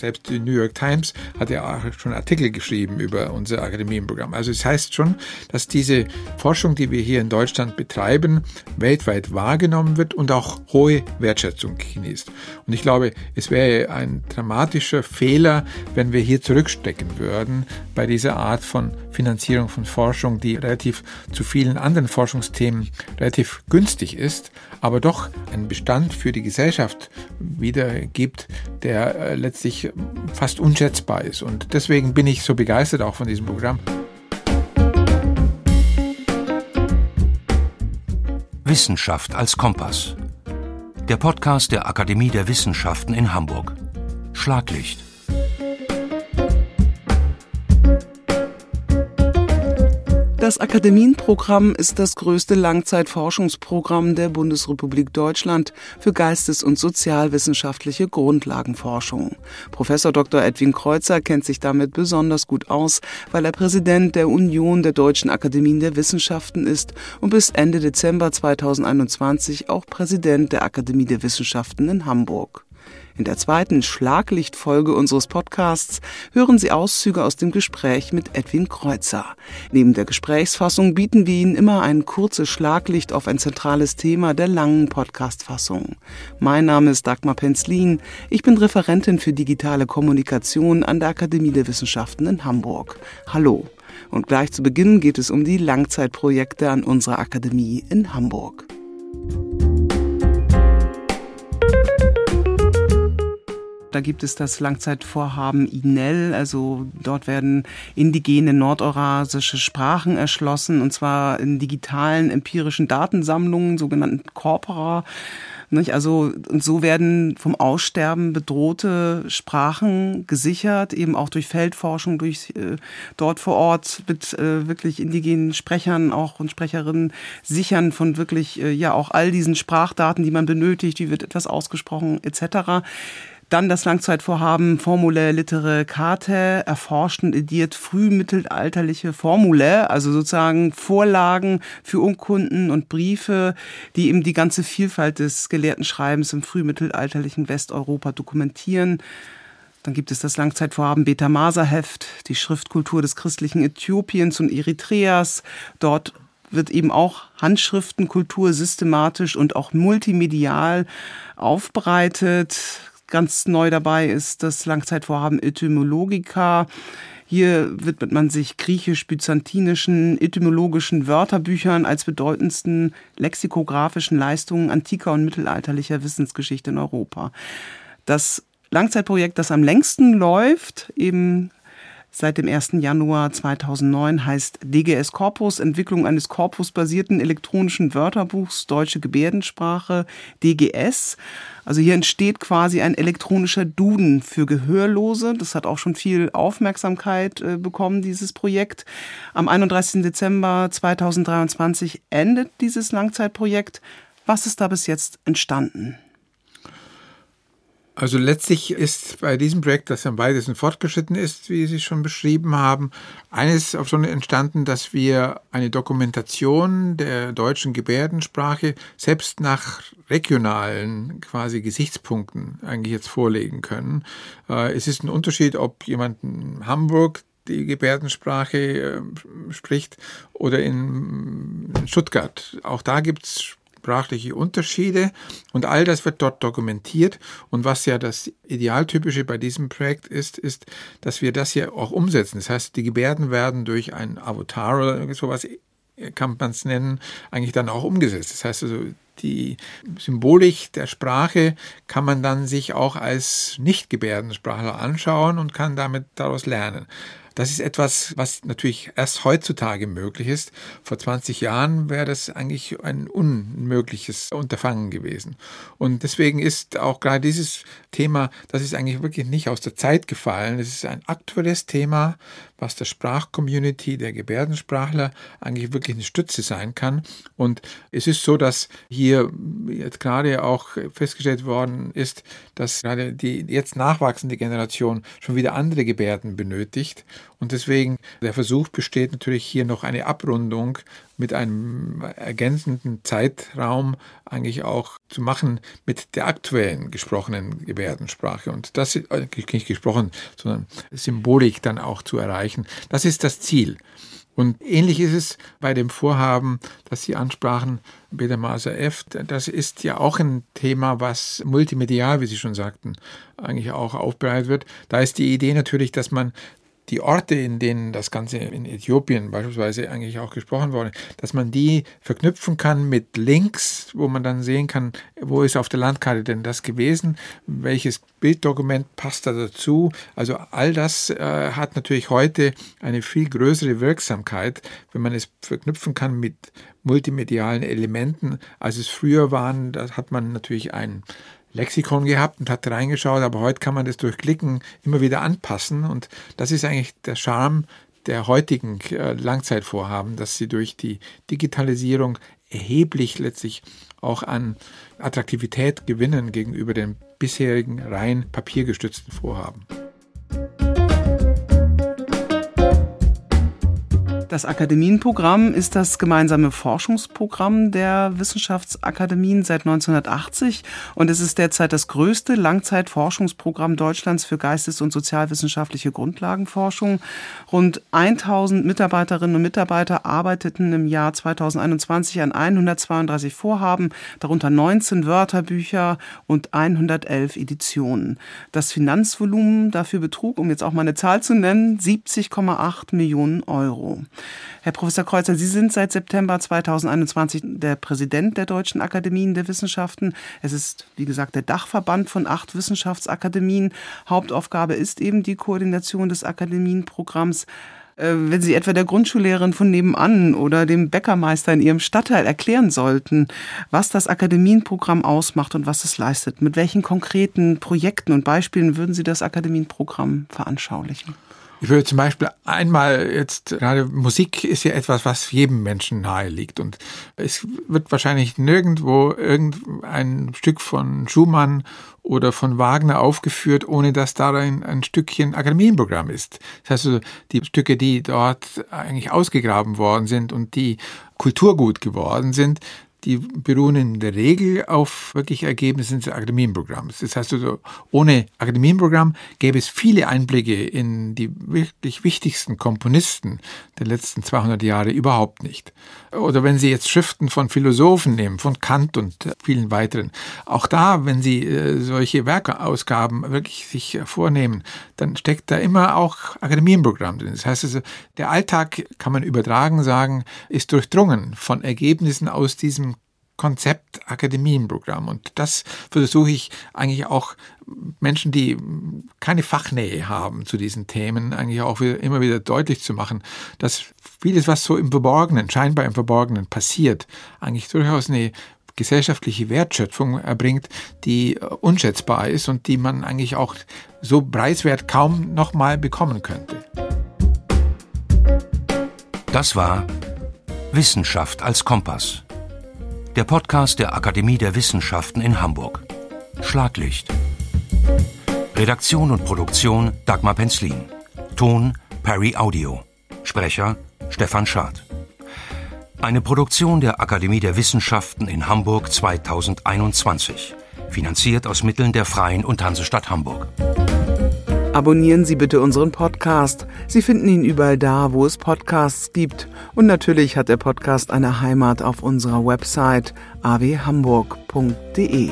Selbst die New York Times hat ja auch schon Artikel geschrieben über unser Akademienprogramm. Also es heißt schon, dass diese Forschung, die wir hier in Deutschland betreiben, weltweit wahrgenommen wird und auch hohe Wertschätzung genießt. Und ich glaube, es wäre ein dramatischer Fehler, wenn wir hier zurückstecken würden bei dieser Art von Finanzierung von Forschung, die relativ zu vielen anderen Forschungsthemen relativ günstig ist, aber doch einen Bestand für die Gesellschaft wiedergibt, der äh, fast unschätzbar ist. Und deswegen bin ich so begeistert auch von diesem Programm. Wissenschaft als Kompass. Der Podcast der Akademie der Wissenschaften in Hamburg. Schlaglicht. Das Akademienprogramm ist das größte Langzeitforschungsprogramm der Bundesrepublik Deutschland für geistes- und sozialwissenschaftliche Grundlagenforschung. Professor Dr. Edwin Kreuzer kennt sich damit besonders gut aus, weil er Präsident der Union der Deutschen Akademien der Wissenschaften ist und bis Ende Dezember 2021 auch Präsident der Akademie der Wissenschaften in Hamburg. In der zweiten Schlaglichtfolge unseres Podcasts hören Sie Auszüge aus dem Gespräch mit Edwin Kreuzer. Neben der Gesprächsfassung bieten wir Ihnen immer ein kurzes Schlaglicht auf ein zentrales Thema der langen Podcastfassung. Mein Name ist Dagmar Penzlin. Ich bin Referentin für digitale Kommunikation an der Akademie der Wissenschaften in Hamburg. Hallo. Und gleich zu Beginn geht es um die Langzeitprojekte an unserer Akademie in Hamburg. Da gibt es das Langzeitvorhaben INEL, also dort werden indigene nordeurasische Sprachen erschlossen, und zwar in digitalen empirischen Datensammlungen, sogenannten Corpora. Nicht? Also, und so werden vom Aussterben bedrohte Sprachen gesichert, eben auch durch Feldforschung, durch äh, dort vor Ort mit äh, wirklich indigenen Sprechern auch und Sprecherinnen sichern von wirklich, äh, ja, auch all diesen Sprachdaten, die man benötigt, wie wird etwas ausgesprochen, etc. Dann das Langzeitvorhaben Formule Litere Carte erforscht und ediert frühmittelalterliche Formule, also sozusagen Vorlagen für Urkunden und Briefe, die eben die ganze Vielfalt des gelehrten Schreibens im frühmittelalterlichen Westeuropa dokumentieren. Dann gibt es das Langzeitvorhaben Beta Maser Heft, die Schriftkultur des christlichen Äthiopiens und Eritreas. Dort wird eben auch Handschriftenkultur systematisch und auch multimedial aufbereitet. Ganz neu dabei ist das Langzeitvorhaben Etymologica. Hier widmet man sich griechisch-byzantinischen etymologischen Wörterbüchern als bedeutendsten lexikografischen Leistungen antiker und mittelalterlicher Wissensgeschichte in Europa. Das Langzeitprojekt, das am längsten läuft, eben seit dem 1. Januar 2009 heißt DGS Corpus, Entwicklung eines korpusbasierten elektronischen Wörterbuchs Deutsche Gebärdensprache, DGS. Also hier entsteht quasi ein elektronischer Duden für Gehörlose. Das hat auch schon viel Aufmerksamkeit äh, bekommen, dieses Projekt. Am 31. Dezember 2023 endet dieses Langzeitprojekt. Was ist da bis jetzt entstanden? Also letztlich ist bei diesem Projekt, das am weitesten fortgeschritten ist, wie Sie schon beschrieben haben, eines auch schon entstanden, dass wir eine Dokumentation der deutschen Gebärdensprache selbst nach regionalen quasi Gesichtspunkten eigentlich jetzt vorlegen können. Äh, es ist ein Unterschied, ob jemand in Hamburg die Gebärdensprache äh, spricht oder in Stuttgart. Auch da gibt es sprachliche Unterschiede und all das wird dort dokumentiert. Und was ja das Idealtypische bei diesem Projekt ist, ist, dass wir das ja auch umsetzen. Das heißt, die Gebärden werden durch ein Avatar oder sowas kann man es nennen, eigentlich dann auch umgesetzt. Das heißt also, die Symbolik der Sprache kann man dann sich auch als Nicht-Gebärdensprachler anschauen und kann damit daraus lernen. Das ist etwas, was natürlich erst heutzutage möglich ist. Vor 20 Jahren wäre das eigentlich ein unmögliches Unterfangen gewesen. Und deswegen ist auch gerade dieses Thema, das ist eigentlich wirklich nicht aus der Zeit gefallen. Es ist ein aktuelles Thema, was der Sprachcommunity, der Gebärdensprachler eigentlich wirklich eine Stütze sein kann. Und es ist so, dass hier jetzt gerade auch festgestellt worden ist, dass gerade die jetzt nachwachsende Generation schon wieder andere Gebärden benötigt. Und deswegen, der Versuch besteht natürlich hier noch eine Abrundung mit einem ergänzenden Zeitraum eigentlich auch zu machen mit der aktuellen gesprochenen Gebärdensprache. Und das äh, nicht gesprochen, sondern Symbolik dann auch zu erreichen. Das ist das Ziel. Und ähnlich ist es bei dem Vorhaben, das Sie ansprachen, Peter Maser F. Das ist ja auch ein Thema, was multimedial, wie Sie schon sagten, eigentlich auch aufbereitet wird. Da ist die Idee natürlich, dass man die Orte, in denen das Ganze in Äthiopien beispielsweise eigentlich auch gesprochen wurde, dass man die verknüpfen kann mit Links, wo man dann sehen kann, wo ist auf der Landkarte denn das gewesen, welches Bilddokument passt da dazu. Also all das äh, hat natürlich heute eine viel größere Wirksamkeit, wenn man es verknüpfen kann mit multimedialen Elementen, als es früher waren. Da hat man natürlich ein Lexikon gehabt und hat reingeschaut, aber heute kann man das durch Klicken immer wieder anpassen und das ist eigentlich der Charme der heutigen äh, Langzeitvorhaben, dass sie durch die Digitalisierung erheblich letztlich auch an Attraktivität gewinnen gegenüber den bisherigen rein papiergestützten Vorhaben. Das Akademienprogramm ist das gemeinsame Forschungsprogramm der Wissenschaftsakademien seit 1980 und es ist derzeit das größte Langzeitforschungsprogramm Deutschlands für geistes- und sozialwissenschaftliche Grundlagenforschung. Rund 1000 Mitarbeiterinnen und Mitarbeiter arbeiteten im Jahr 2021 an 132 Vorhaben, darunter 19 Wörterbücher und 111 Editionen. Das Finanzvolumen dafür betrug, um jetzt auch mal eine Zahl zu nennen, 70,8 Millionen Euro. Herr Professor Kreuzer, Sie sind seit September 2021 der Präsident der Deutschen Akademien der Wissenschaften. Es ist, wie gesagt, der Dachverband von acht Wissenschaftsakademien. Hauptaufgabe ist eben die Koordination des Akademienprogramms äh, wenn Sie etwa der Grundschullehrerin von nebenan oder dem Bäckermeister in Ihrem Stadtteil erklären sollten, was das Akademienprogramm ausmacht und was es leistet, mit welchen konkreten Projekten und Beispielen würden Sie das Akademienprogramm veranschaulichen? Ich würde zum Beispiel einmal jetzt, gerade Musik ist ja etwas, was jedem Menschen nahe liegt. Und es wird wahrscheinlich nirgendwo irgendein Stück von Schumann oder von Wagner aufgeführt, ohne dass darin ein Stückchen Akademienprogramm ist. Das heißt also, die Stücke, die dort eigentlich ausgegraben worden sind und die Kulturgut geworden sind, die beruhen in der Regel auf wirklich Ergebnissen des Akademienprogramms. Das heißt also, ohne Akademienprogramm gäbe es viele Einblicke in die wirklich wichtigsten Komponisten der letzten 200 Jahre überhaupt nicht. Oder wenn Sie jetzt Schriften von Philosophen nehmen, von Kant und vielen weiteren, auch da, wenn Sie äh, solche Werkeausgaben wirklich sich vornehmen, dann steckt da immer auch Akademienprogramm drin. Das heißt also, der Alltag, kann man übertragen sagen, ist durchdrungen von Ergebnissen aus diesem Konzept Akademienprogramm. Und das versuche ich eigentlich auch Menschen, die keine Fachnähe haben zu diesen Themen, eigentlich auch wieder, immer wieder deutlich zu machen, dass vieles, was so im Verborgenen, scheinbar im Verborgenen passiert, eigentlich durchaus eine gesellschaftliche Wertschöpfung erbringt, die unschätzbar ist und die man eigentlich auch so preiswert kaum nochmal bekommen könnte. Das war Wissenschaft als Kompass der Podcast der Akademie der Wissenschaften in Hamburg. Schlaglicht. Redaktion und Produktion Dagmar Penzlin. Ton Perry Audio. Sprecher Stefan Schad. Eine Produktion der Akademie der Wissenschaften in Hamburg 2021. Finanziert aus Mitteln der Freien und Hansestadt Hamburg. Abonnieren Sie bitte unseren Podcast. Sie finden ihn überall da, wo es Podcasts gibt. Und natürlich hat der Podcast eine Heimat auf unserer Website awhamburg.de.